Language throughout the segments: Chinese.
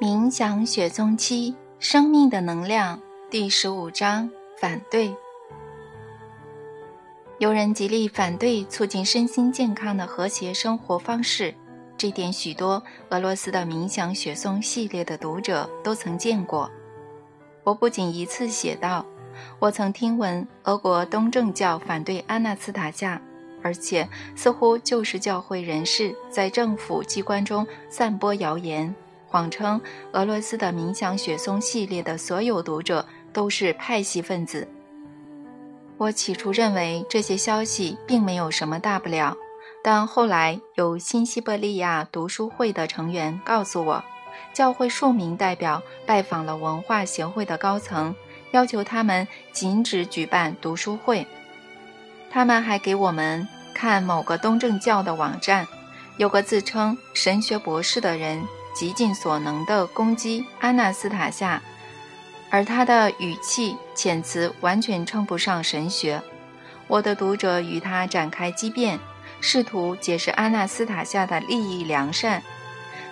冥想雪松七生命的能量第十五章反对。有人极力反对促进身心健康的和谐生活方式，这点许多俄罗斯的冥想雪松系列的读者都曾见过。我不仅一次写道，我曾听闻俄国东正教反对阿纳斯塔夏，而且似乎就是教会人士在政府机关中散播谣言。谎称俄罗斯的冥想雪松系列的所有读者都是派系分子。我起初认为这些消息并没有什么大不了，但后来有新西伯利亚读书会的成员告诉我，教会数名代表拜访了文化协会的高层，要求他们禁止举办读书会。他们还给我们看某个东正教的网站，有个自称神学博士的人。极尽所能地攻击安娜斯塔夏，而他的语气遣词完全称不上神学。我的读者与他展开激辩，试图解释安娜斯塔夏的利益良善，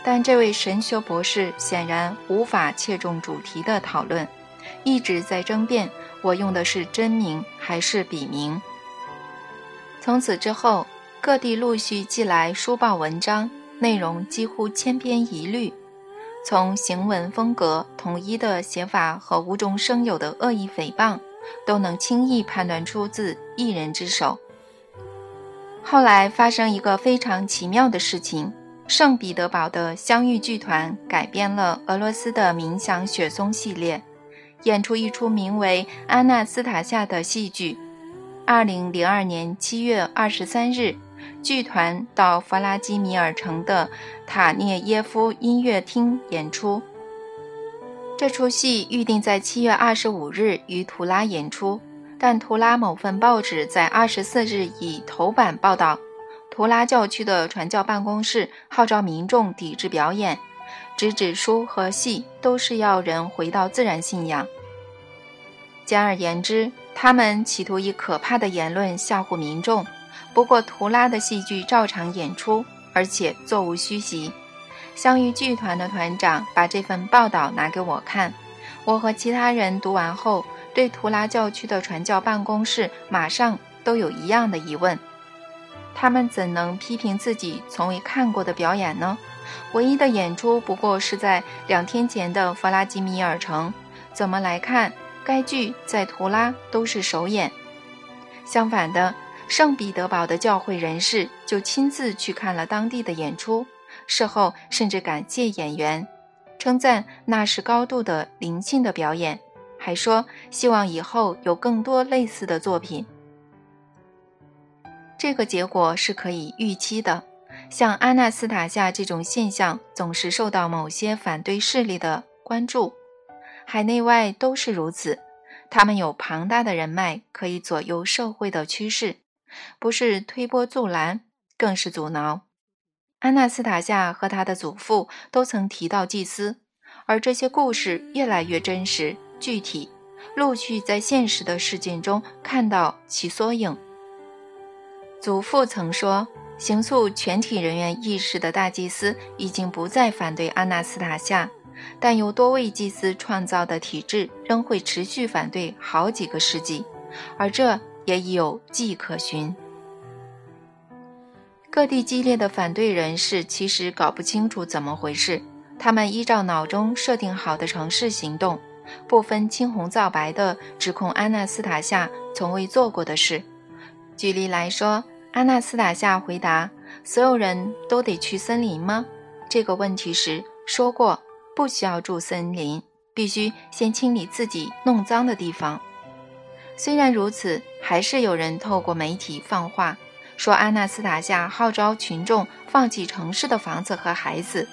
但这位神学博士显然无法切中主题的讨论，一直在争辩我用的是真名还是笔名。从此之后，各地陆续寄来书报文章。内容几乎千篇一律，从行文风格统一的写法和无中生有的恶意诽谤，都能轻易判断出自一人之手。后来发生一个非常奇妙的事情：圣彼得堡的相遇剧团改编了俄罗斯的冥想雪松系列，演出一出名为《安娜斯塔夏》的戏剧。二零零二年七月二十三日。剧团到弗拉基米尔城的塔涅耶夫音乐厅演出。这出戏预定在七月二十五日于图拉演出，但图拉某份报纸在二十四日以头版报道，图拉教区的传教办公室号召民众抵制表演，直指书和戏都是要人回到自然信仰。简而言之，他们企图以可怕的言论吓唬民众。不过，图拉的戏剧照常演出，而且座无虚席。相遇剧团的团长把这份报道拿给我看，我和其他人读完后，对图拉教区的传教办公室马上都有一样的疑问：他们怎能批评自己从未看过的表演呢？唯一的演出不过是在两天前的弗拉基米尔城，怎么来看，该剧在图拉都是首演。相反的。圣彼得堡的教会人士就亲自去看了当地的演出，事后甚至感谢演员，称赞那是高度的灵性的表演，还说希望以后有更多类似的作品。这个结果是可以预期的。像阿纳斯塔夏这种现象总是受到某些反对势力的关注，海内外都是如此。他们有庞大的人脉，可以左右社会的趋势。不是推波助澜，更是阻挠。安娜斯塔夏和他的祖父都曾提到祭司，而这些故事越来越真实、具体，陆续在现实的事件中看到其缩影。祖父曾说：“行诉全体人员意识的大祭司已经不再反对安娜斯塔夏，但由多位祭司创造的体制仍会持续反对好几个世纪，而这……”也已有迹可循。各地激烈的反对人士其实搞不清楚怎么回事，他们依照脑中设定好的程式行动，不分青红皂白地指控安娜斯塔夏从未做过的事。举例来说，安娜斯塔夏回答“所有人都得去森林吗？”这个问题时说过，不需要住森林，必须先清理自己弄脏的地方。虽然如此，还是有人透过媒体放话，说阿纳斯塔夏号召群众放弃城市的房子和孩子，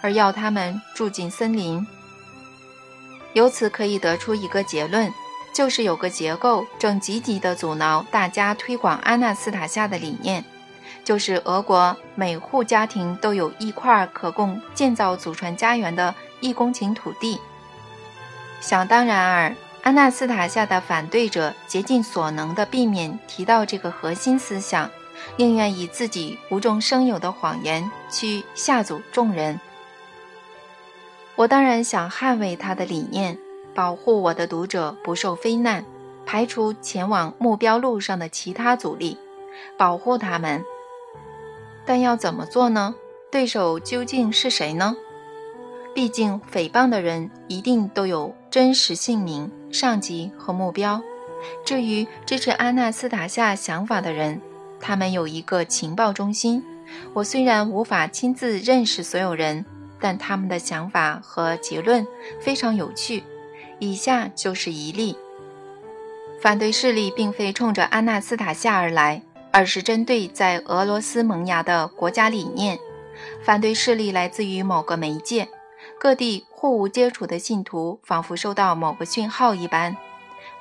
而要他们住进森林。由此可以得出一个结论，就是有个结构正积极地阻挠大家推广阿纳斯塔夏的理念，就是俄国每户家庭都有一块可供建造祖传家园的一公顷土地。想当然尔。安娜斯塔夏的反对者竭尽所能地避免提到这个核心思想，宁愿以自己无中生有的谎言去吓阻众人。我当然想捍卫他的理念，保护我的读者不受非难，排除前往目标路上的其他阻力，保护他们。但要怎么做呢？对手究竟是谁呢？毕竟诽谤的人一定都有真实姓名、上级和目标。至于支持阿纳斯塔夏想法的人，他们有一个情报中心。我虽然无法亲自认识所有人，但他们的想法和结论非常有趣。以下就是一例：反对势力并非冲着阿纳斯塔夏而来，而是针对在俄罗斯萌芽的国家理念。反对势力来自于某个媒介。各地互无接触的信徒仿佛收到某个讯号一般，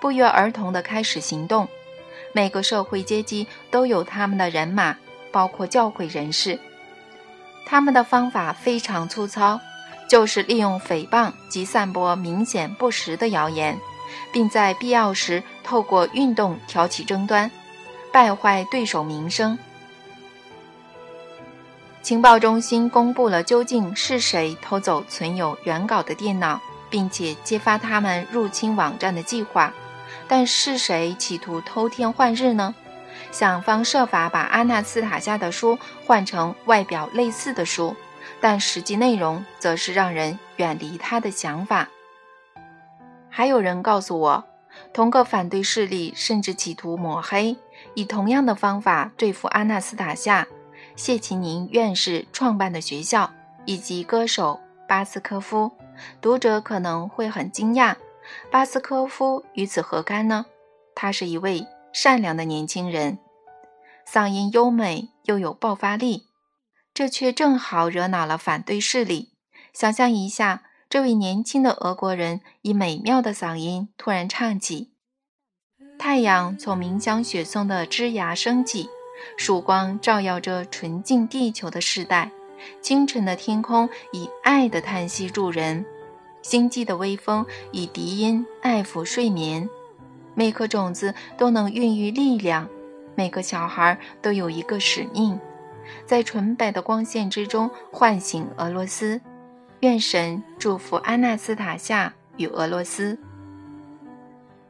不约而同地开始行动。每个社会阶级都有他们的人马，包括教会人士。他们的方法非常粗糙，就是利用诽谤及散播明显不实的谣言，并在必要时透过运动挑起争端，败坏对手名声。情报中心公布了究竟是谁偷走存有原稿的电脑，并且揭发他们入侵网站的计划。但是谁企图偷天换日呢？想方设法把阿纳斯塔夏的书换成外表类似的书，但实际内容则是让人远离他的想法。还有人告诉我，同个反对势力甚至企图抹黑，以同样的方法对付阿纳斯塔夏。谢奇宁院士创办的学校，以及歌手巴斯科夫，读者可能会很惊讶，巴斯科夫与此何干呢？他是一位善良的年轻人，嗓音优美又有爆发力，这却正好惹恼了反对势力。想象一下，这位年轻的俄国人以美妙的嗓音突然唱起：“太阳从冥想雪松的枝芽升起。”曙光照耀着纯净地球的时代，清晨的天空以爱的叹息助人，星际的微风以笛音爱抚睡眠。每颗种子都能孕育力量，每个小孩都有一个使命，在纯白的光线之中唤醒俄罗斯。愿神祝福安纳斯塔夏与俄罗斯。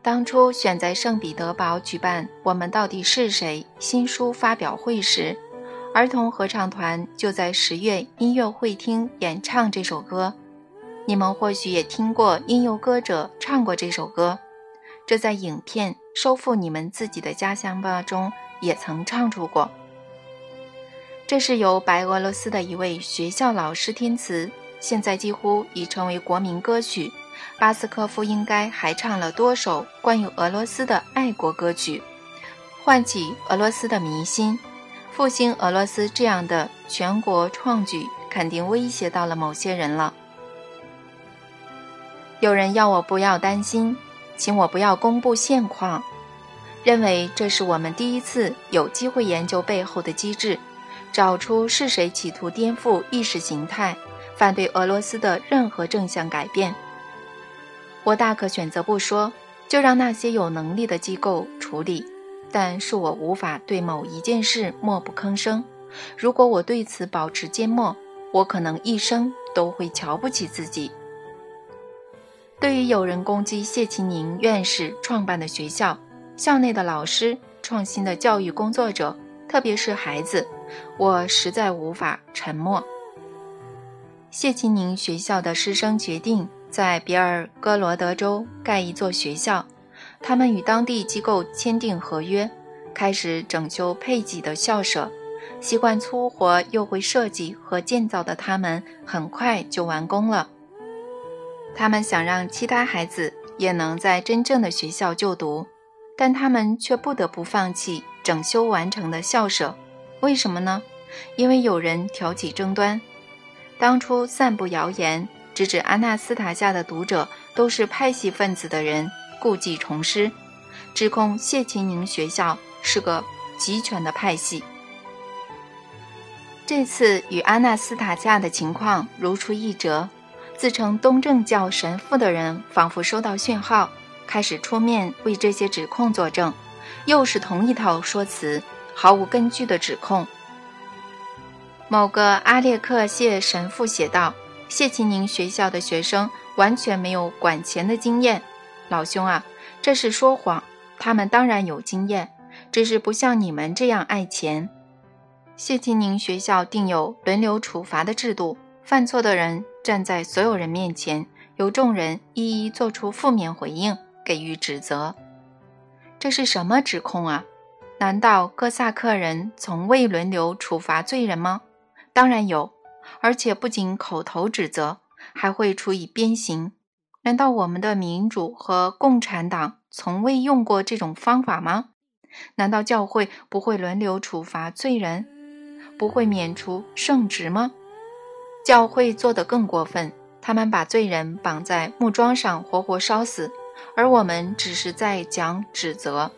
当初选在圣彼得堡举办《我们到底是谁》新书发表会时，儿童合唱团就在十月音乐会厅演唱这首歌。你们或许也听过音游歌者唱过这首歌，这在影片《收复你们自己的家乡吧》中也曾唱出过。这是由白俄罗斯的一位学校老师填词，现在几乎已成为国民歌曲。巴斯科夫应该还唱了多首关于俄罗斯的爱国歌曲，唤起俄罗斯的民心，复兴俄罗斯这样的全国创举，肯定威胁到了某些人了。有人要我不要担心，请我不要公布现况，认为这是我们第一次有机会研究背后的机制，找出是谁企图颠覆意识形态，反对俄罗斯的任何正向改变。我大可选择不说，就让那些有能力的机构处理。但是我无法对某一件事默不吭声。如果我对此保持缄默，我可能一生都会瞧不起自己。对于有人攻击谢其宁院士创办的学校、校内的老师、创新的教育工作者，特别是孩子，我实在无法沉默。谢其宁学校的师生决定。在比尔哥罗德州盖一座学校，他们与当地机构签订合约，开始整修配给的校舍。习惯粗活又会设计和建造的他们，很快就完工了。他们想让其他孩子也能在真正的学校就读，但他们却不得不放弃整修完成的校舍。为什么呢？因为有人挑起争端，当初散布谣言。直指阿纳斯塔夏的读者都是派系分子的人，故技重施，指控谢琴宁学校是个集权的派系。这次与阿纳斯塔夏的情况如出一辙，自称东正教神父的人仿佛收到讯号，开始出面为这些指控作证，又是同一套说辞，毫无根据的指控。某个阿列克谢神父写道：“谢其宁学校的学生完全没有管钱的经验。”老兄啊，这是说谎。他们当然有经验，只是不像你们这样爱钱。谢其宁学校定有轮流处罚的制度，犯错的人站在所有人面前，由众人一一做出负面回应，给予指责。这是什么指控啊？难道哥萨克人从未轮流处罚罪人吗？当然有，而且不仅口头指责，还会处以鞭刑。难道我们的民主和共产党从未用过这种方法吗？难道教会不会轮流处罚罪人？不会免除圣职吗？教会做得更过分，他们把罪人绑在木桩上活活烧死，而我们只是在讲指责。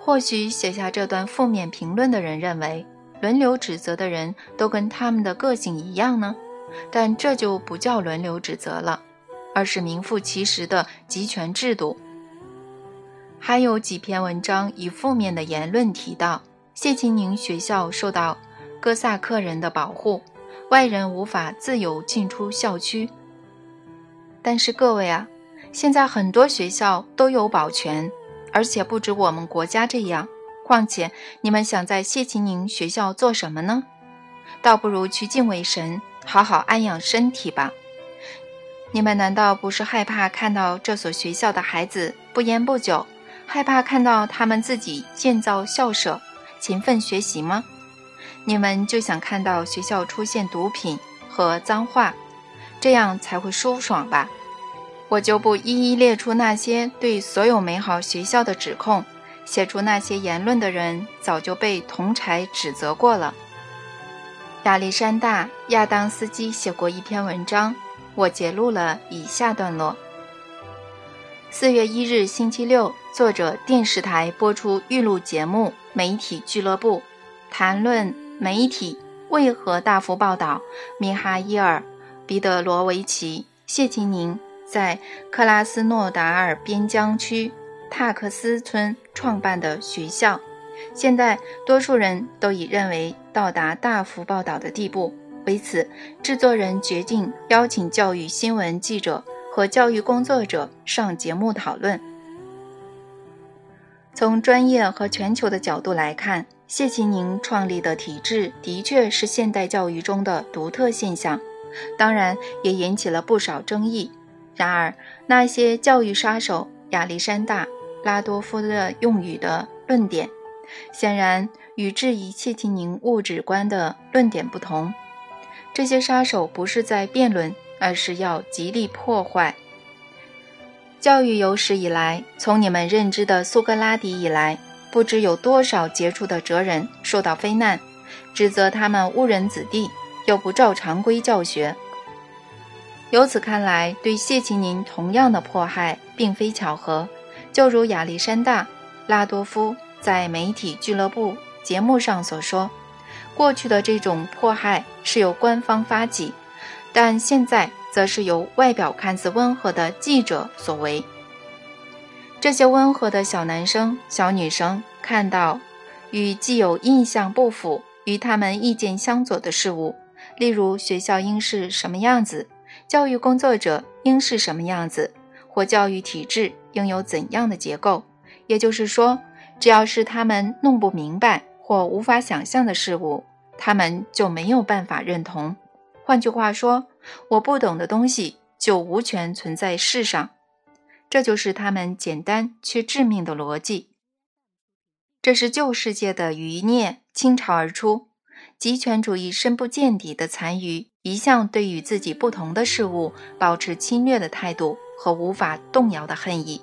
或许写下这段负面评论的人认为，轮流指责的人都跟他们的个性一样呢，但这就不叫轮流指责了，而是名副其实的集权制度。还有几篇文章以负面的言论提到。谢奇宁学校受到哥萨克人的保护，外人无法自由进出校区。但是各位啊，现在很多学校都有保全，而且不止我们国家这样。况且你们想在谢奇宁学校做什么呢？倒不如去敬畏神，好好安养身体吧。你们难道不是害怕看到这所学校的孩子不烟不酒，害怕看到他们自己建造校舍？勤奋学习吗？你们就想看到学校出现毒品和脏话，这样才会舒爽吧？我就不一一列出那些对所有美好学校的指控。写出那些言论的人早就被同柴指责过了。亚历山大·亚当斯基写过一篇文章，我截录了以下段落：四月一日星期六，作者电视台播出预录节目。媒体俱乐部谈论媒体为何大幅报道米哈伊尔·彼得罗维奇·谢金宁在克拉斯诺达尔边疆区塔克斯村创办的学校。现在，多数人都已认为到达大幅报道的地步。为此，制作人决定邀请教育新闻记者和教育工作者上节目讨论。从专业和全球的角度来看，谢其宁创立的体制的确是现代教育中的独特现象，当然也引起了不少争议。然而，那些教育杀手亚历山大·拉多夫的用语的论点，显然与质疑谢奇宁物质观的论点不同。这些杀手不是在辩论，而是要极力破坏。教育有史以来，从你们认知的苏格拉底以来，不知有多少杰出的哲人受到非难，指责他们误人子弟，又不照常规教学。由此看来，对谢其宁同样的迫害并非巧合。就如亚历山大·拉多夫在媒体俱乐部节目上所说：“过去的这种迫害是由官方发起，但现在。”则是由外表看似温和的记者所为。这些温和的小男生、小女生看到与既有印象不符、与他们意见相左的事物，例如学校应是什么样子，教育工作者应是什么样子，或教育体制应有怎样的结构。也就是说，只要是他们弄不明白或无法想象的事物，他们就没有办法认同。换句话说，我不懂的东西就无权存在世上，这就是他们简单却致命的逻辑。这是旧世界的余孽倾巢而出，极权主义深不见底的残余一向对于自己不同的事物保持侵略的态度和无法动摇的恨意。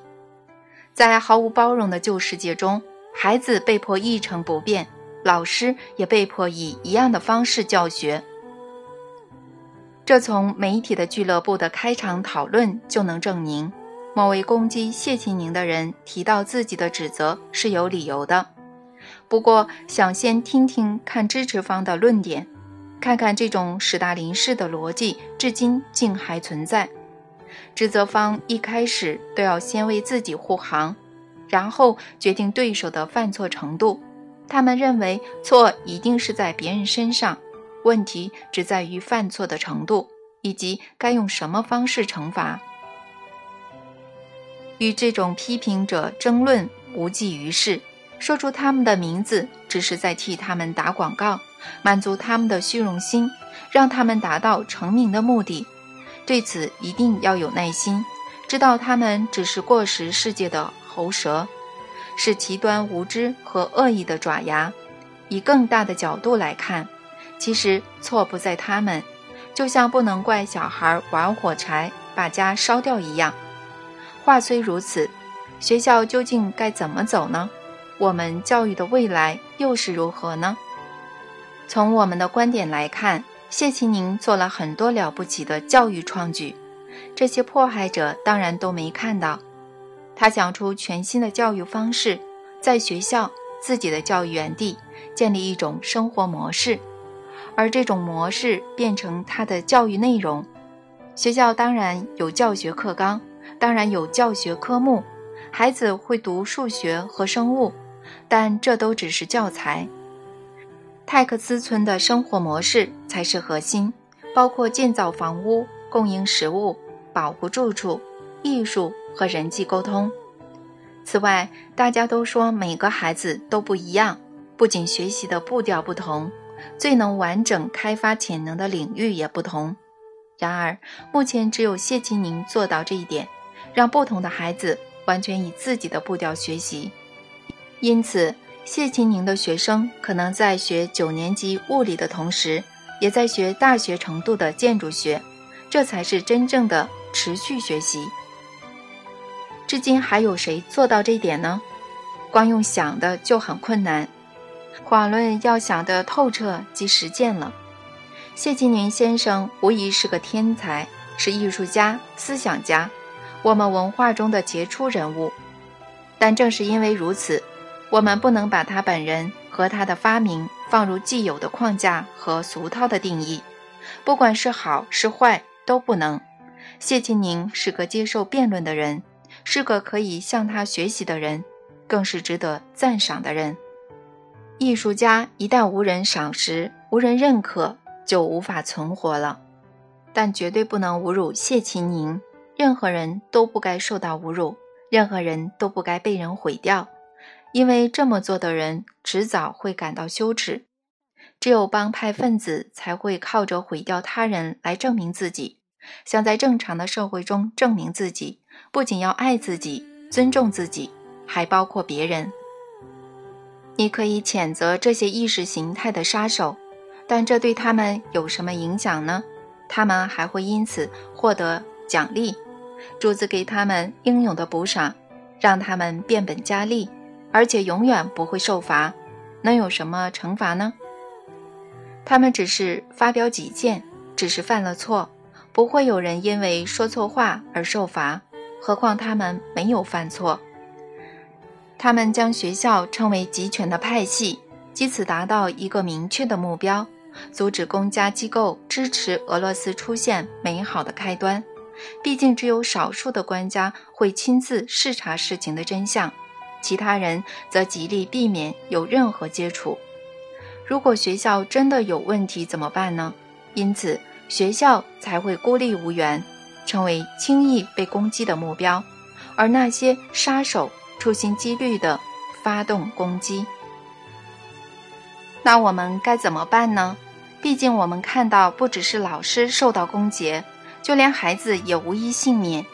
在毫无包容的旧世界中，孩子被迫一成不变，老师也被迫以一样的方式教学。这从媒体的俱乐部的开场讨论就能证明，某位攻击谢奇宁的人提到自己的指责是有理由的。不过，想先听听看支持方的论点，看看这种史大林式的逻辑至今竟还存在。指责方一开始都要先为自己护航，然后决定对手的犯错程度。他们认为错一定是在别人身上，问题只在于犯错的程度以及该用什么方式惩罚。与这种批评者争论无济于事，说出他们的名字只是在替他们打广告，满足他们的虚荣心，让他们达到成名的目的。对此一定要有耐心，知道他们只是过时世界的喉舌。是极端无知和恶意的爪牙。以更大的角度来看，其实错不在他们，就像不能怪小孩玩火柴把家烧掉一样。话虽如此，学校究竟该怎么走呢？我们教育的未来又是如何呢？从我们的观点来看，谢其宁做了很多了不起的教育创举，这些迫害者当然都没看到。他想出全新的教育方式，在学校自己的教育园地建立一种生活模式，而这种模式变成他的教育内容。学校当然有教学课纲，当然有教学科目，孩子会读数学和生物，但这都只是教材。泰克斯村的生活模式才是核心，包括建造房屋、供应食物、保护住处、艺术。和人际沟通。此外，大家都说每个孩子都不一样，不仅学习的步调不同，最能完整开发潜能的领域也不同。然而，目前只有谢奇宁做到这一点，让不同的孩子完全以自己的步调学习。因此，谢奇宁的学生可能在学九年级物理的同时，也在学大学程度的建筑学，这才是真正的持续学习。至今还有谁做到这点呢？光用想的就很困难，遑论要想得透彻及实践了。谢金宁先生无疑是个天才，是艺术家、思想家，我们文化中的杰出人物。但正是因为如此，我们不能把他本人和他的发明放入既有的框架和俗套的定义，不管是好是坏都不能。谢金宁是个接受辩论的人。是个可以向他学习的人，更是值得赞赏的人。艺术家一旦无人赏识、无人认可，就无法存活了。但绝对不能侮辱谢秦宁，任何人都不该受到侮辱，任何人都不该被人毁掉，因为这么做的人迟早会感到羞耻。只有帮派分子才会靠着毁掉他人来证明自己，想在正常的社会中证明自己。不仅要爱自己、尊重自己，还包括别人。你可以谴责这些意识形态的杀手，但这对他们有什么影响呢？他们还会因此获得奖励，主子给他们应有的补赏，让他们变本加厉，而且永远不会受罚。能有什么惩罚呢？他们只是发表己见，只是犯了错，不会有人因为说错话而受罚。何况他们没有犯错，他们将学校称为集权的派系，以此达到一个明确的目标：阻止公家机构支持俄罗斯出现美好的开端。毕竟，只有少数的官家会亲自视察事情的真相，其他人则极力避免有任何接触。如果学校真的有问题怎么办呢？因此，学校才会孤立无援。成为轻易被攻击的目标，而那些杀手处心积虑地发动攻击。那我们该怎么办呢？毕竟我们看到，不只是老师受到攻击，就连孩子也无一幸免。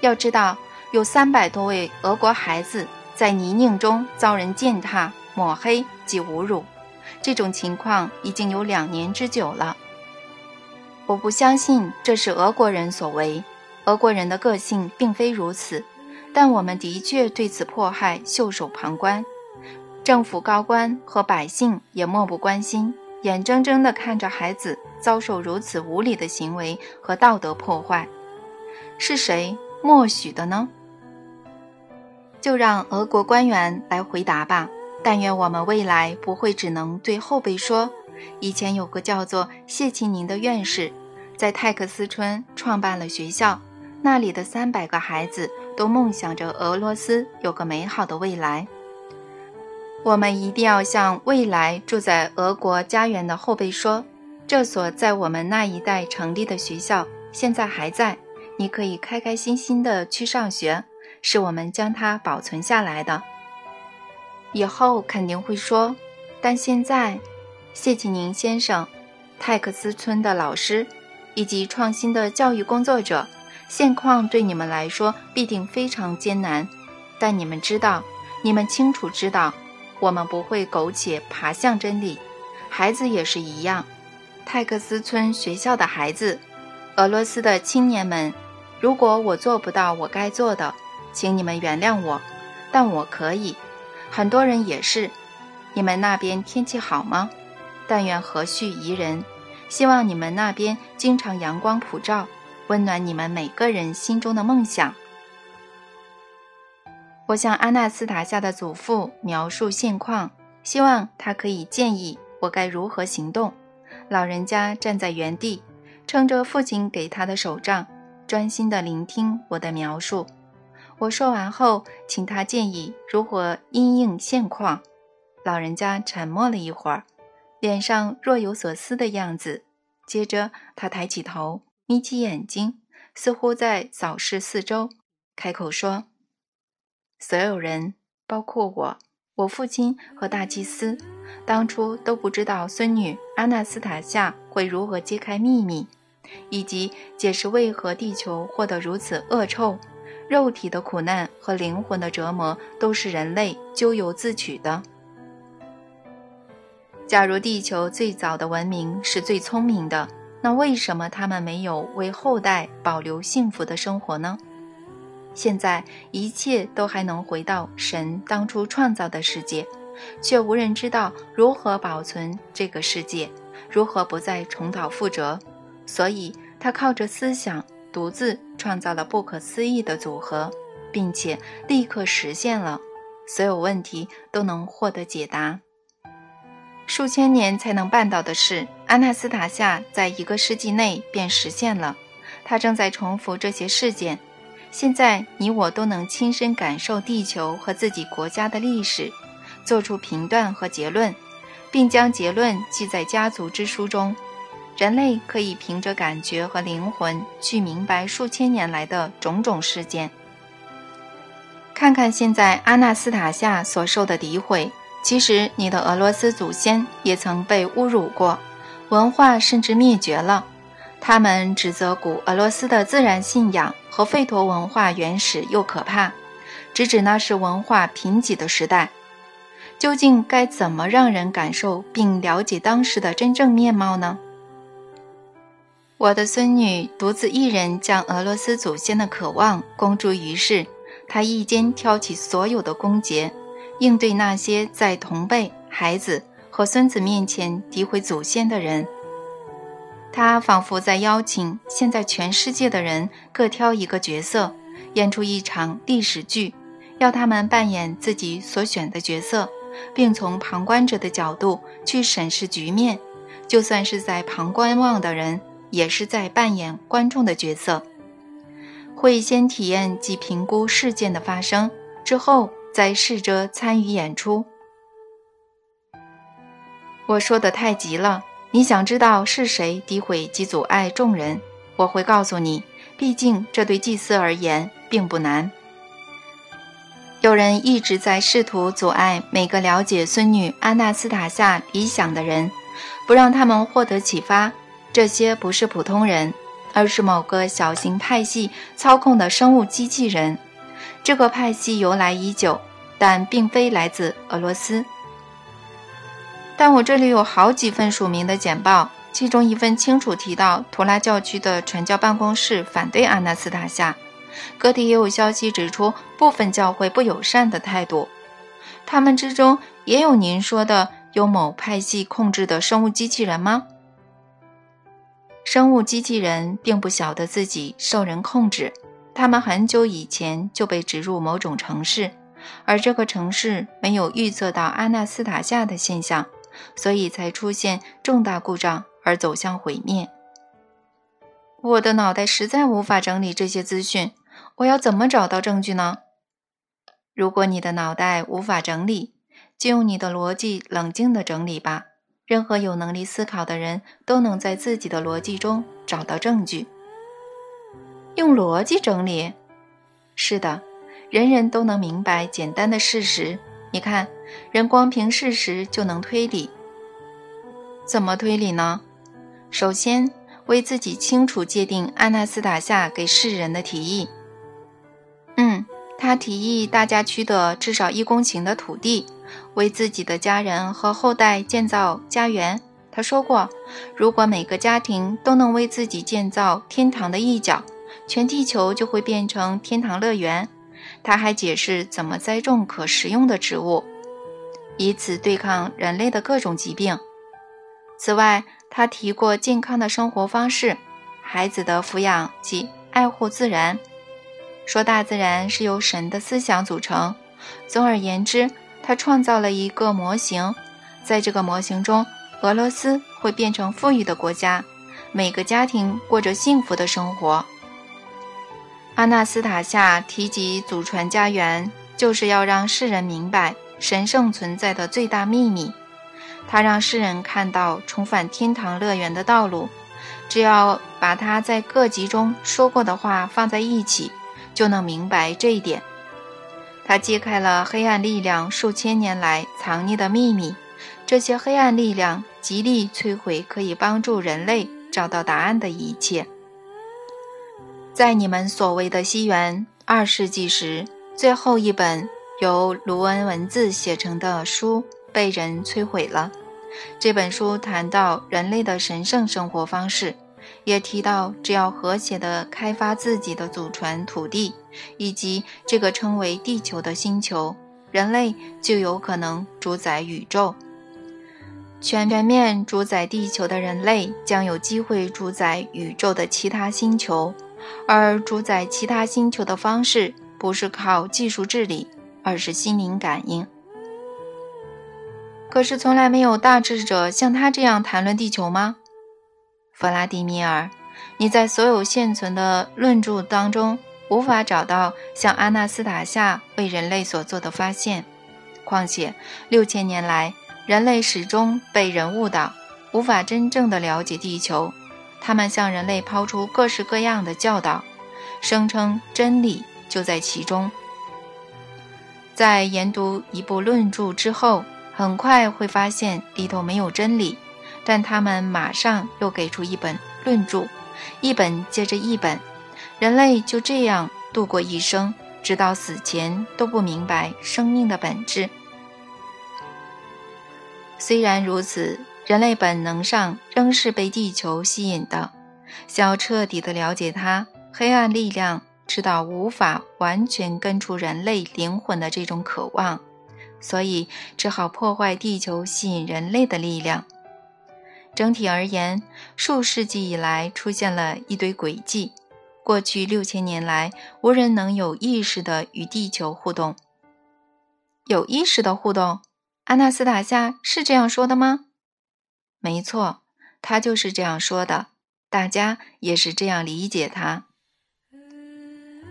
要知道，有三百多位俄国孩子在泥泞中遭人践踏、抹黑及侮辱，这种情况已经有两年之久了。我不相信这是俄国人所为，俄国人的个性并非如此，但我们的确对此迫害袖手旁观，政府高官和百姓也漠不关心，眼睁睁地看着孩子遭受如此无理的行为和道德破坏，是谁默许的呢？就让俄国官员来回答吧。但愿我们未来不会只能对后辈说。以前有个叫做谢庆宁的院士，在泰克斯村创办了学校，那里的三百个孩子都梦想着俄罗斯有个美好的未来。我们一定要向未来住在俄国家园的后辈说，这所在我们那一代成立的学校现在还在，你可以开开心心的去上学，是我们将它保存下来的。以后肯定会说，但现在，谢启宁先生，泰克斯村的老师，以及创新的教育工作者，现况对你们来说必定非常艰难，但你们知道，你们清楚知道。我们不会苟且爬向真理，孩子也是一样。泰克斯村学校的孩子，俄罗斯的青年们，如果我做不到我该做的，请你们原谅我，但我可以。很多人也是。你们那边天气好吗？但愿和煦宜人。希望你们那边经常阳光普照，温暖你们每个人心中的梦想。我向阿纳斯塔夏的祖父描述现况，希望他可以建议我该如何行动。老人家站在原地，撑着父亲给他的手杖，专心地聆听我的描述。我说完后，请他建议如何因应现况。老人家沉默了一会儿，脸上若有所思的样子。接着，他抬起头，眯起眼睛，似乎在扫视四周，开口说。所有人，包括我、我父亲和大祭司，当初都不知道孙女阿纳斯塔夏会如何揭开秘密，以及解释为何地球获得如此恶臭。肉体的苦难和灵魂的折磨都是人类咎由自取的。假如地球最早的文明是最聪明的，那为什么他们没有为后代保留幸福的生活呢？现在一切都还能回到神当初创造的世界，却无人知道如何保存这个世界，如何不再重蹈覆辙。所以，他靠着思想独自创造了不可思议的组合，并且立刻实现了，所有问题都能获得解答。数千年才能办到的事，安纳斯塔夏在一个世纪内便实现了。他正在重复这些事件。现在你我都能亲身感受地球和自己国家的历史，做出评断和结论，并将结论记在家族之书中。人类可以凭着感觉和灵魂去明白数千年来的种种事件。看看现在阿纳斯塔夏所受的诋毁，其实你的俄罗斯祖先也曾被侮辱过，文化甚至灭绝了。他们指责古俄罗斯的自然信仰和吠陀文化原始又可怕，直指那是文化贫瘠的时代。究竟该怎么让人感受并了解当时的真正面貌呢？我的孙女独自一人将俄罗斯祖先的渴望公诸于世，她一肩挑起所有的攻讦，应对那些在同辈、孩子和孙子面前诋毁祖先的人。他仿佛在邀请现在全世界的人各挑一个角色，演出一场历史剧，要他们扮演自己所选的角色，并从旁观者的角度去审视局面。就算是在旁观望的人，也是在扮演观众的角色。会先体验及评估事件的发生，之后再试着参与演出。我说的太急了。你想知道是谁诋毁及阻碍众人？我会告诉你，毕竟这对祭司而言并不难。有人一直在试图阻碍每个了解孙女安娜斯塔夏理想的人，不让他们获得启发。这些不是普通人，而是某个小型派系操控的生物机器人。这个派系由来已久，但并非来自俄罗斯。但我这里有好几份署名的简报，其中一份清楚提到图拉教区的传教办公室反对阿纳斯塔夏，各地也有消息指出部分教会不友善的态度。他们之中也有您说的由某派系控制的生物机器人吗？生物机器人并不晓得自己受人控制，他们很久以前就被植入某种城市，而这个城市没有预测到阿纳斯塔夏的现象。所以才出现重大故障而走向毁灭。我的脑袋实在无法整理这些资讯，我要怎么找到证据呢？如果你的脑袋无法整理，就用你的逻辑冷静地整理吧。任何有能力思考的人都能在自己的逻辑中找到证据。用逻辑整理？是的，人人都能明白简单的事实。你看，人光凭事实就能推理。怎么推理呢？首先，为自己清楚界定安纳斯塔夏给世人的提议。嗯，他提议大家取得至少一公顷的土地。为自己的家人和后代建造家园。他说过，如果每个家庭都能为自己建造天堂的一角，全地球就会变成天堂乐园。他还解释怎么栽种可食用的植物，以此对抗人类的各种疾病。此外，他提过健康的生活方式、孩子的抚养及爱护自然，说大自然是由神的思想组成。总而言之。他创造了一个模型，在这个模型中，俄罗斯会变成富裕的国家，每个家庭过着幸福的生活。阿纳斯塔夏提及祖传家园，就是要让世人明白神圣存在的最大秘密。他让世人看到重返天堂乐园的道路，只要把他在各集中说过的话放在一起，就能明白这一点。他揭开了黑暗力量数千年来藏匿的秘密，这些黑暗力量极力摧毁可以帮助人类找到答案的一切。在你们所谓的西元二世纪时，最后一本由卢恩文字写成的书被人摧毁了。这本书谈到人类的神圣生活方式。也提到，只要和谐地开发自己的祖传土地，以及这个称为地球的星球，人类就有可能主宰宇宙。全全面主宰地球的人类将有机会主宰宇宙的其他星球，而主宰其他星球的方式不是靠技术治理，而是心灵感应。可是，从来没有大智者像他这样谈论地球吗？弗拉迪米尔，你在所有现存的论著当中无法找到像阿纳斯塔夏为人类所做的发现。况且六千年来，人类始终被人误导，无法真正的了解地球。他们向人类抛出各式各样的教导，声称真理就在其中。在研读一部论著之后，很快会发现里头没有真理。但他们马上又给出一本论著，一本接着一本，人类就这样度过一生，直到死前都不明白生命的本质。虽然如此，人类本能上仍是被地球吸引的，想要彻底的了解它，黑暗力量知道无法完全根除人类灵魂的这种渴望，所以只好破坏地球吸引人类的力量。整体而言，数世纪以来出现了一堆诡计。过去六千年来，无人能有意识地与地球互动。有意识的互动，阿纳斯塔夏是这样说的吗？没错，他就是这样说的。大家也是这样理解他。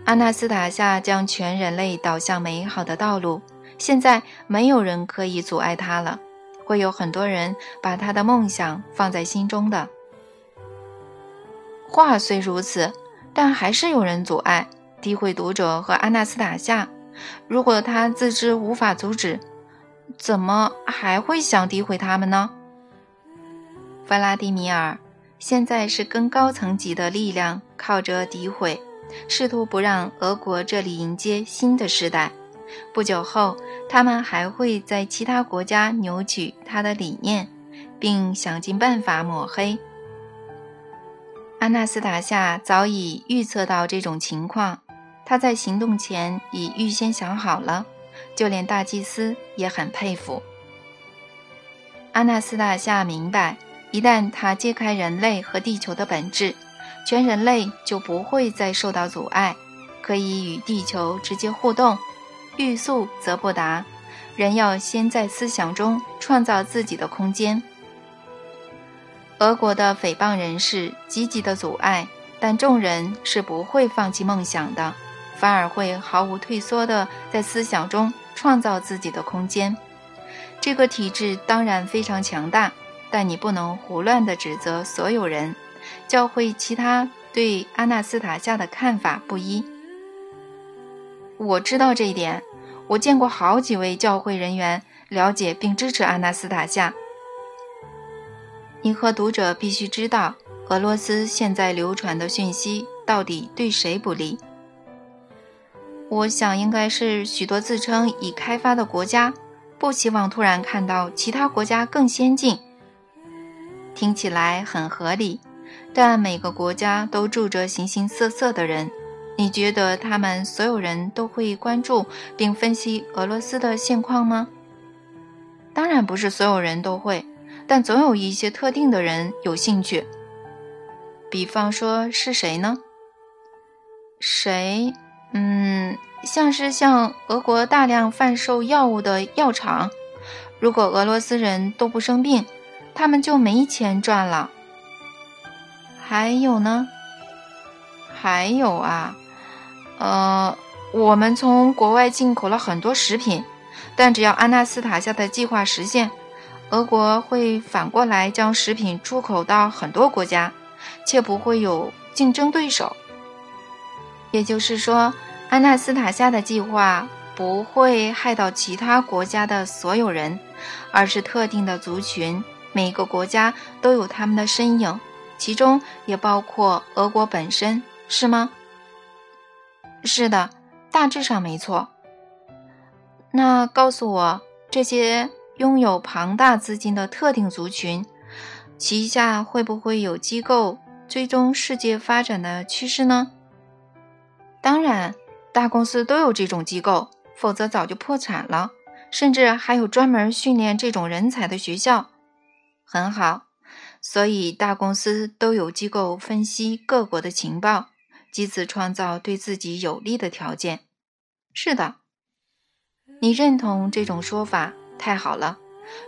阿纳斯塔夏将全人类导向美好的道路，现在没有人可以阻碍他了。会有很多人把他的梦想放在心中的。话虽如此，但还是有人阻碍、诋毁读者和阿纳斯塔夏。如果他自知无法阻止，怎么还会想诋毁他们呢？弗拉迪米尔，现在是更高层级的力量靠着诋毁，试图不让俄国这里迎接新的时代。不久后，他们还会在其他国家扭曲他的理念，并想尽办法抹黑。阿纳斯塔夏早已预测到这种情况，他在行动前已预先想好了，就连大祭司也很佩服。阿纳斯塔夏明白，一旦他揭开人类和地球的本质，全人类就不会再受到阻碍，可以与地球直接互动。欲速则不达，人要先在思想中创造自己的空间。俄国的诽谤人士积极的阻碍，但众人是不会放弃梦想的，反而会毫无退缩的在思想中创造自己的空间。这个体制当然非常强大，但你不能胡乱地指责所有人。教会其他对阿纳斯塔夏的看法不一。我知道这一点，我见过好几位教会人员了解并支持阿纳斯塔夏。你和读者必须知道，俄罗斯现在流传的讯息到底对谁不利？我想应该是许多自称已开发的国家不希望突然看到其他国家更先进。听起来很合理，但每个国家都住着形形色色的人。你觉得他们所有人都会关注并分析俄罗斯的现况吗？当然不是所有人都会，但总有一些特定的人有兴趣。比方说是谁呢？谁？嗯，像是向俄国大量贩售药物的药厂。如果俄罗斯人都不生病，他们就没钱赚了。还有呢？还有啊。呃，我们从国外进口了很多食品，但只要安纳斯塔夏的计划实现，俄国会反过来将食品出口到很多国家，且不会有竞争对手。也就是说，安纳斯塔夏的计划不会害到其他国家的所有人，而是特定的族群。每个国家都有他们的身影，其中也包括俄国本身，是吗？是的，大致上没错。那告诉我，这些拥有庞大资金的特定族群，旗下会不会有机构追踪世界发展的趋势呢？当然，大公司都有这种机构，否则早就破产了。甚至还有专门训练这种人才的学校。很好，所以大公司都有机构分析各国的情报。藉此创造对自己有利的条件。是的，你认同这种说法？太好了。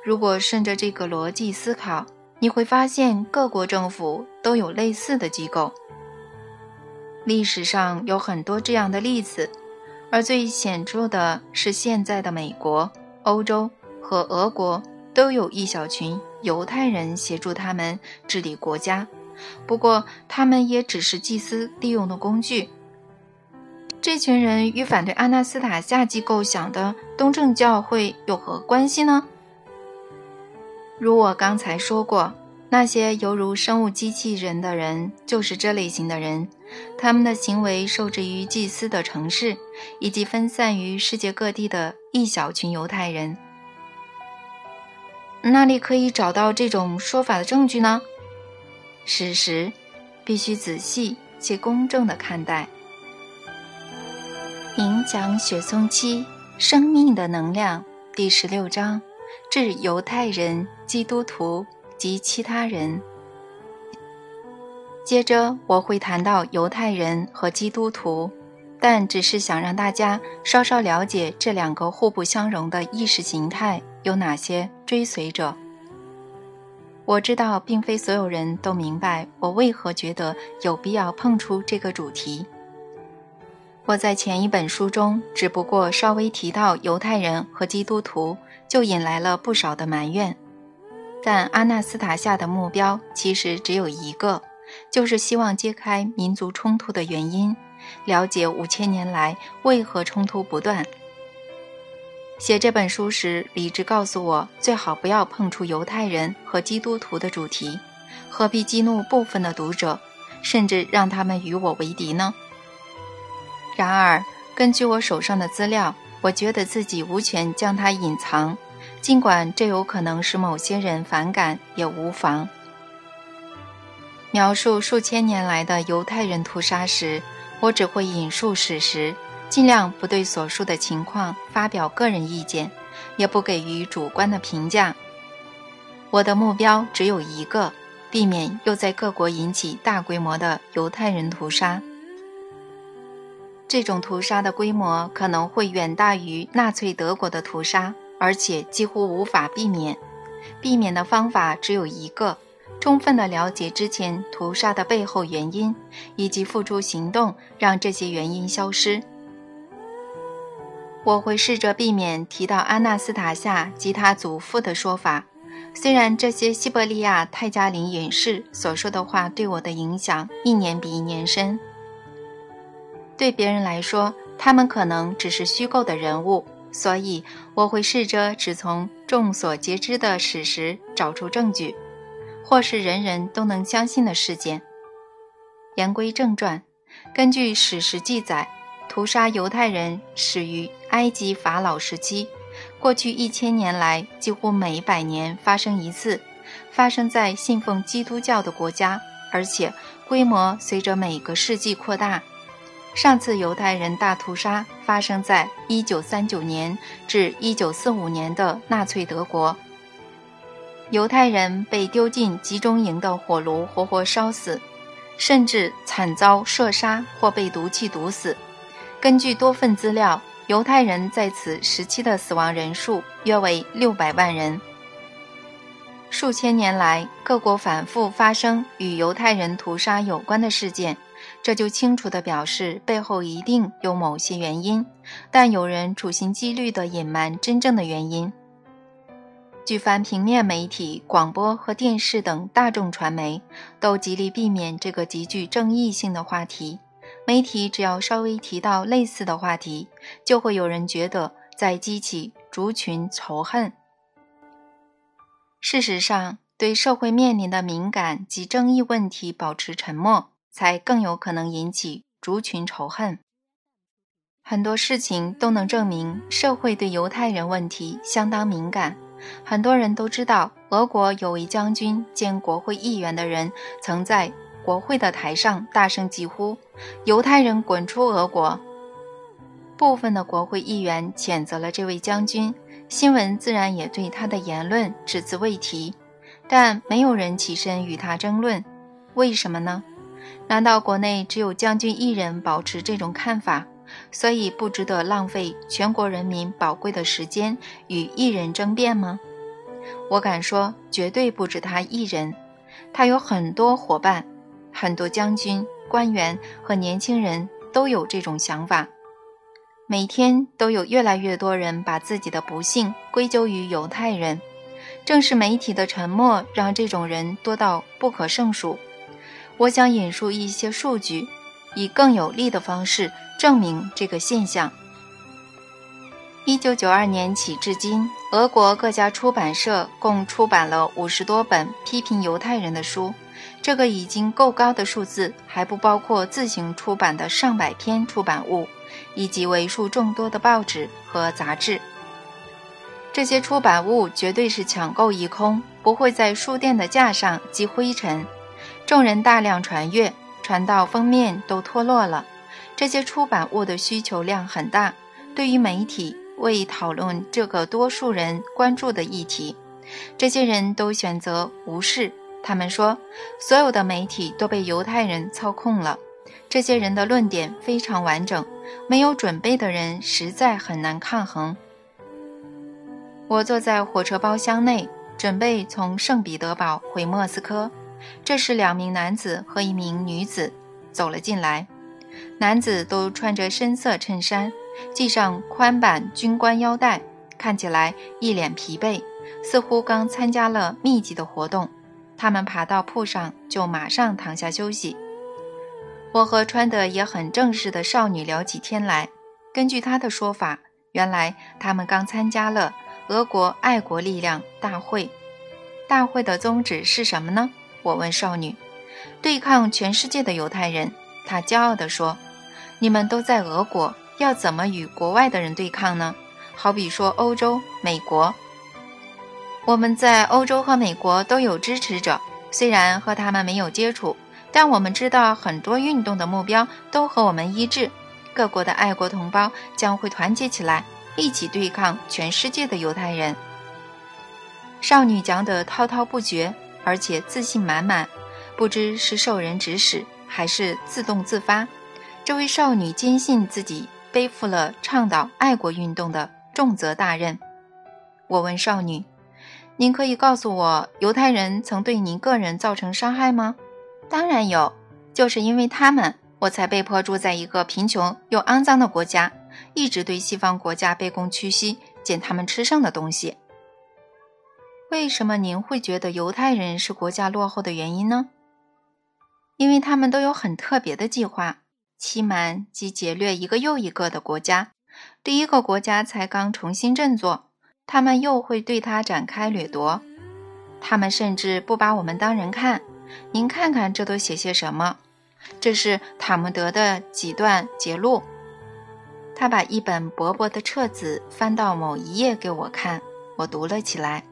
如果顺着这个逻辑思考，你会发现各国政府都有类似的机构。历史上有很多这样的例子，而最显著的是现在的美国、欧洲和俄国都有一小群犹太人协助他们治理国家。不过，他们也只是祭司利用的工具。这群人与反对阿纳斯塔夏机构想的东正教会有何关系呢？如我刚才说过，那些犹如生物机器人的人就是这类型的人。他们的行为受制于祭司的城市，以及分散于世界各地的一小群犹太人。哪里可以找到这种说法的证据呢？史实必须仔细且公正地看待。冥讲雪松七生命的能量第十六章致犹太人、基督徒及其他人。接着我会谈到犹太人和基督徒，但只是想让大家稍稍了解这两个互不相容的意识形态有哪些追随者。我知道，并非所有人都明白我为何觉得有必要碰触这个主题。我在前一本书中只不过稍微提到犹太人和基督徒，就引来了不少的埋怨。但阿纳斯塔夏的目标其实只有一个，就是希望揭开民族冲突的原因，了解五千年来为何冲突不断。写这本书时，理智告诉我最好不要碰触犹太人和基督徒的主题，何必激怒部分的读者，甚至让他们与我为敌呢？然而，根据我手上的资料，我觉得自己无权将它隐藏，尽管这有可能使某些人反感，也无妨。描述数千年来的犹太人屠杀时，我只会引述史实。尽量不对所述的情况发表个人意见，也不给予主观的评价。我的目标只有一个：避免又在各国引起大规模的犹太人屠杀。这种屠杀的规模可能会远大于纳粹德国的屠杀，而且几乎无法避免。避免的方法只有一个：充分的了解之前屠杀的背后原因，以及付诸行动让这些原因消失。我会试着避免提到阿纳斯塔夏及他祖父的说法，虽然这些西伯利亚泰加林隐士所说的话对我的影响一年比一年深。对别人来说，他们可能只是虚构的人物。所以我会试着只从众所皆知的史实找出证据，或是人人都能相信的事件。言归正传，根据史实记载，屠杀犹太人始于埃及法老时期，过去一千年来几乎每百年发生一次，发生在信奉基督教的国家，而且规模随着每个世纪扩大。上次犹太人大屠杀发生在1939年至1945年的纳粹德国，犹太人被丢进集中营的火炉活活烧死，甚至惨遭射杀或被毒气毒死。根据多份资料，犹太人在此时期的死亡人数约为600万人。数千年来，各国反复发生与犹太人屠杀有关的事件。这就清楚地表示背后一定有某些原因，但有人处心积虑地隐瞒真正的原因。举凡平面媒体、广播和电视等大众传媒，都极力避免这个极具争议性的话题。媒体只要稍微提到类似的话题，就会有人觉得在激起族群仇恨。事实上，对社会面临的敏感及争议问题保持沉默。才更有可能引起族群仇恨。很多事情都能证明，社会对犹太人问题相当敏感。很多人都知道，俄国有位将军兼国会议员的人，曾在国会的台上大声疾呼：“犹太人滚出俄国！”部分的国会议员谴责了这位将军，新闻自然也对他的言论只字未提。但没有人起身与他争论，为什么呢？难道国内只有将军一人保持这种看法，所以不值得浪费全国人民宝贵的时间与一人争辩吗？我敢说，绝对不止他一人，他有很多伙伴，很多将军、官员和年轻人都有这种想法。每天都有越来越多人把自己的不幸归咎于犹太人，正是媒体的沉默让这种人多到不可胜数。我想引述一些数据，以更有力的方式证明这个现象。一九九二年起至今，俄国各家出版社共出版了五十多本批评犹太人的书，这个已经够高的数字，还不包括自行出版的上百篇出版物，以及为数众多的报纸和杂志。这些出版物绝对是抢购一空，不会在书店的架上积灰尘。众人大量传阅，传到封面都脱落了。这些出版物的需求量很大。对于媒体为讨论这个多数人关注的议题，这些人都选择无视。他们说，所有的媒体都被犹太人操控了。这些人的论点非常完整，没有准备的人实在很难抗衡。我坐在火车包厢内，准备从圣彼得堡回莫斯科。这时，两名男子和一名女子走了进来。男子都穿着深色衬衫，系上宽版军官腰带，看起来一脸疲惫，似乎刚参加了密集的活动。他们爬到铺上，就马上躺下休息。我和穿得也很正式的少女聊起天来。根据她的说法，原来他们刚参加了俄国爱国力量大会。大会的宗旨是什么呢？我问少女：“对抗全世界的犹太人。”她骄傲地说：“你们都在俄国，要怎么与国外的人对抗呢？好比说欧洲、美国。我们在欧洲和美国都有支持者，虽然和他们没有接触，但我们知道很多运动的目标都和我们一致。各国的爱国同胞将会团结起来，一起对抗全世界的犹太人。”少女讲得滔滔不绝。而且自信满满，不知是受人指使还是自动自发。这位少女坚信自己背负了倡导爱国运动的重责大任。我问少女：“您可以告诉我，犹太人曾对您个人造成伤害吗？”“当然有，就是因为他们，我才被迫住在一个贫穷又肮脏的国家。一直对西方国家卑躬屈膝，捡他们吃剩的东西。为什么您会觉得犹太人是国家落后的原因呢？因为他们都有很特别的计划，欺瞒及劫掠一个又一个的国家。第一个国家才刚重新振作，他们又会对他展开掠夺。他们甚至不把我们当人看。您看看这都写些什么？这是塔木德的几段节录。他把一本薄薄的册子翻到某一页给我看，我读了起来。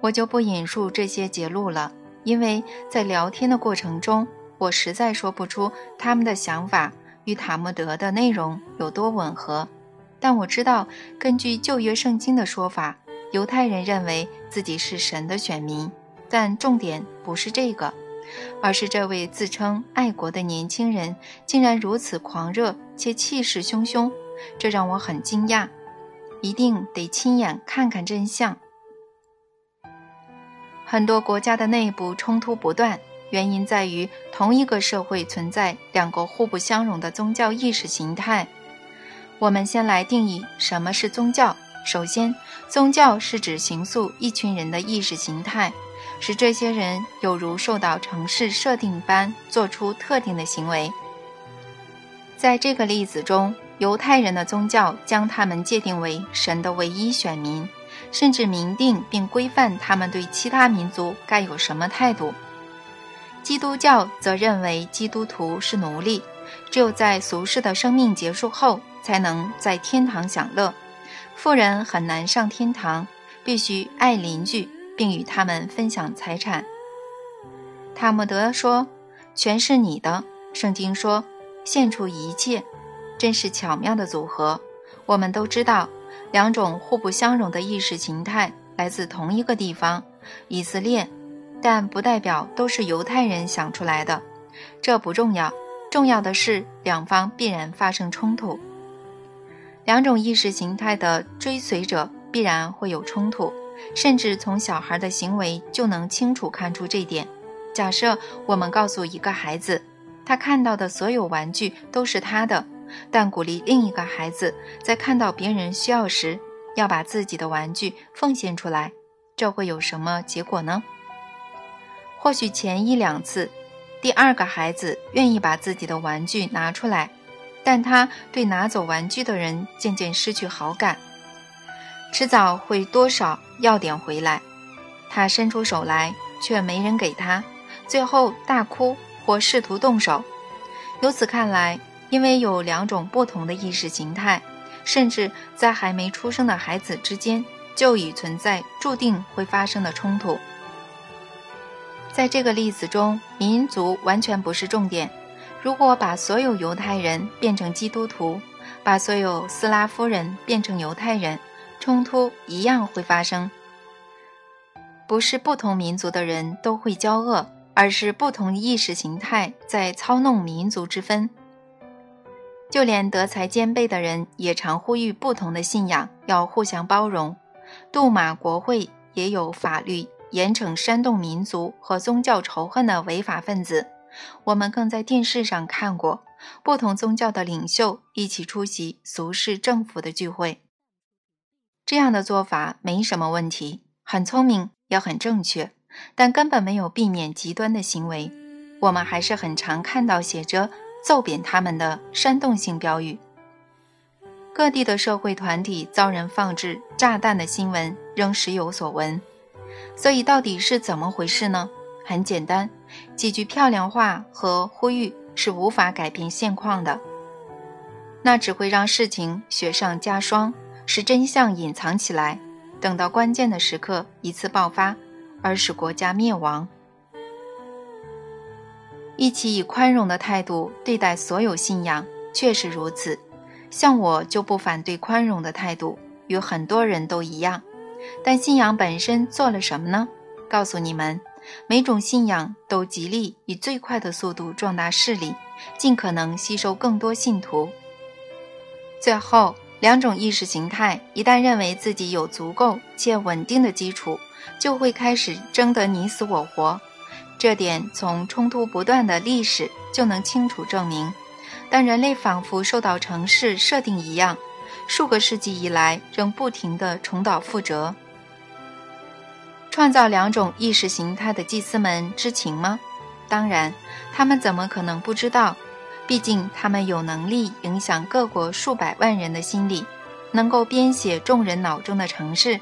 我就不引述这些节录了，因为在聊天的过程中，我实在说不出他们的想法与塔木德的内容有多吻合。但我知道，根据旧约圣经的说法，犹太人认为自己是神的选民。但重点不是这个，而是这位自称爱国的年轻人竟然如此狂热且气势汹汹，这让我很惊讶。一定得亲眼看看真相。很多国家的内部冲突不断，原因在于同一个社会存在两个互不相容的宗教意识形态。我们先来定义什么是宗教。首先，宗教是指形塑一群人的意识形态。使这些人有如受到城市设定般做出特定的行为。在这个例子中，犹太人的宗教将他们界定为神的唯一选民，甚至明定并规范他们对其他民族该有什么态度。基督教则认为基督徒是奴隶，只有在俗世的生命结束后才能在天堂享乐。富人很难上天堂，必须爱邻居。并与他们分享财产。塔木德说：“全是你的。”圣经说：“献出一切。”真是巧妙的组合。我们都知道，两种互不相容的意识形态来自同一个地方——以色列，但不代表都是犹太人想出来的。这不重要，重要的是两方必然发生冲突。两种意识形态的追随者必然会有冲突。甚至从小孩的行为就能清楚看出这点。假设我们告诉一个孩子，他看到的所有玩具都是他的，但鼓励另一个孩子在看到别人需要时，要把自己的玩具奉献出来，这会有什么结果呢？或许前一两次，第二个孩子愿意把自己的玩具拿出来，但他对拿走玩具的人渐渐失去好感。迟早会多少要点回来，他伸出手来，却没人给他，最后大哭或试图动手。由此看来，因为有两种不同的意识形态，甚至在还没出生的孩子之间就已存在注定会发生的冲突。在这个例子中，民族完全不是重点。如果把所有犹太人变成基督徒，把所有斯拉夫人变成犹太人。冲突一样会发生，不是不同民族的人都会交恶，而是不同意识形态在操弄民族之分。就连德才兼备的人也常呼吁不同的信仰要互相包容。杜马国会也有法律严惩煽动民族和宗教仇恨的违法分子。我们更在电视上看过不同宗教的领袖一起出席俗世政府的聚会。这样的做法没什么问题，很聪明也很正确，但根本没有避免极端的行为。我们还是很常看到写着“揍扁他们”的煽动性标语。各地的社会团体遭人放置炸弹的新闻仍时有所闻。所以到底是怎么回事呢？很简单，几句漂亮话和呼吁是无法改变现况的，那只会让事情雪上加霜。使真相隐藏起来，等到关键的时刻一次爆发，而使国家灭亡。一起以宽容的态度对待所有信仰，确实如此。像我就不反对宽容的态度，与很多人都一样。但信仰本身做了什么呢？告诉你们，每种信仰都极力以最快的速度壮大势力，尽可能吸收更多信徒。最后。两种意识形态一旦认为自己有足够且稳定的基础，就会开始争得你死我活。这点从冲突不断的历史就能清楚证明。但人类仿佛受到城市设定一样，数个世纪以来仍不停地重蹈覆辙。创造两种意识形态的祭司们知情吗？当然，他们怎么可能不知道？毕竟他们有能力影响各国数百万人的心理，能够编写众人脑中的城市。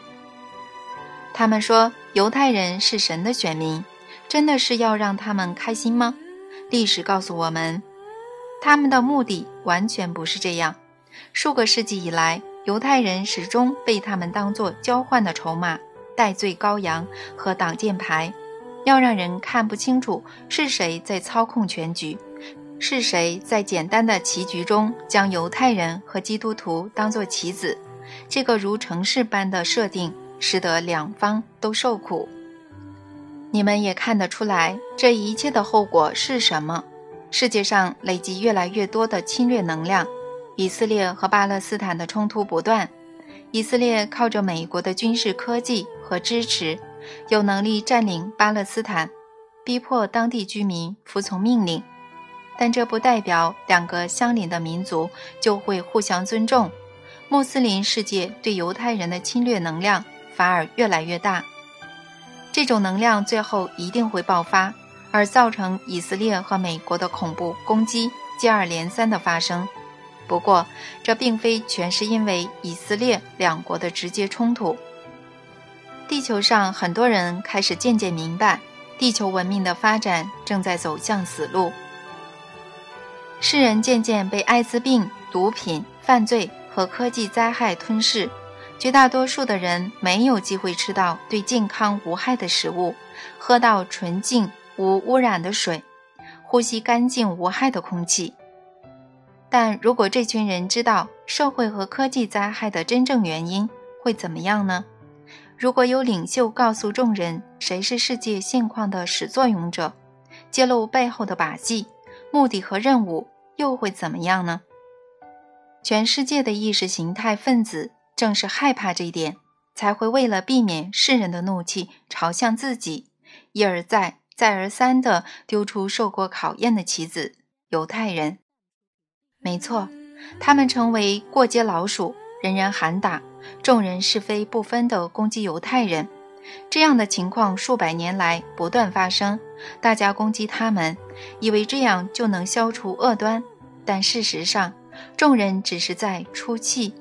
他们说犹太人是神的选民，真的是要让他们开心吗？历史告诉我们，他们的目的完全不是这样。数个世纪以来，犹太人始终被他们当作交换的筹码。戴罪羔羊和挡箭牌，要让人看不清楚是谁在操控全局，是谁在简单的棋局中将犹太人和基督徒当作棋子。这个如城市般的设定，使得两方都受苦。你们也看得出来，这一切的后果是什么？世界上累积越来越多的侵略能量，以色列和巴勒斯坦的冲突不断。以色列靠着美国的军事科技和支持，有能力占领巴勒斯坦，逼迫当地居民服从命令。但这不代表两个相邻的民族就会互相尊重。穆斯林世界对犹太人的侵略能量反而越来越大，这种能量最后一定会爆发，而造成以色列和美国的恐怖攻击接二连三的发生。不过，这并非全是因为以色列两国的直接冲突。地球上很多人开始渐渐明白，地球文明的发展正在走向死路。世人渐渐被艾滋病、毒品、犯罪和科技灾害吞噬，绝大多数的人没有机会吃到对健康无害的食物，喝到纯净无污染的水，呼吸干净无害的空气。但如果这群人知道社会和科技灾害的真正原因，会怎么样呢？如果有领袖告诉众人谁是世界现况的始作俑者，揭露背后的把戏、目的和任务，又会怎么样呢？全世界的意识形态分子正是害怕这一点，才会为了避免世人的怒气朝向自己，一而再、再而三地丢出受过考验的棋子——犹太人。没错，他们成为过街老鼠，人人喊打，众人是非不分地攻击犹太人。这样的情况数百年来不断发生，大家攻击他们，以为这样就能消除恶端，但事实上，众人只是在出气。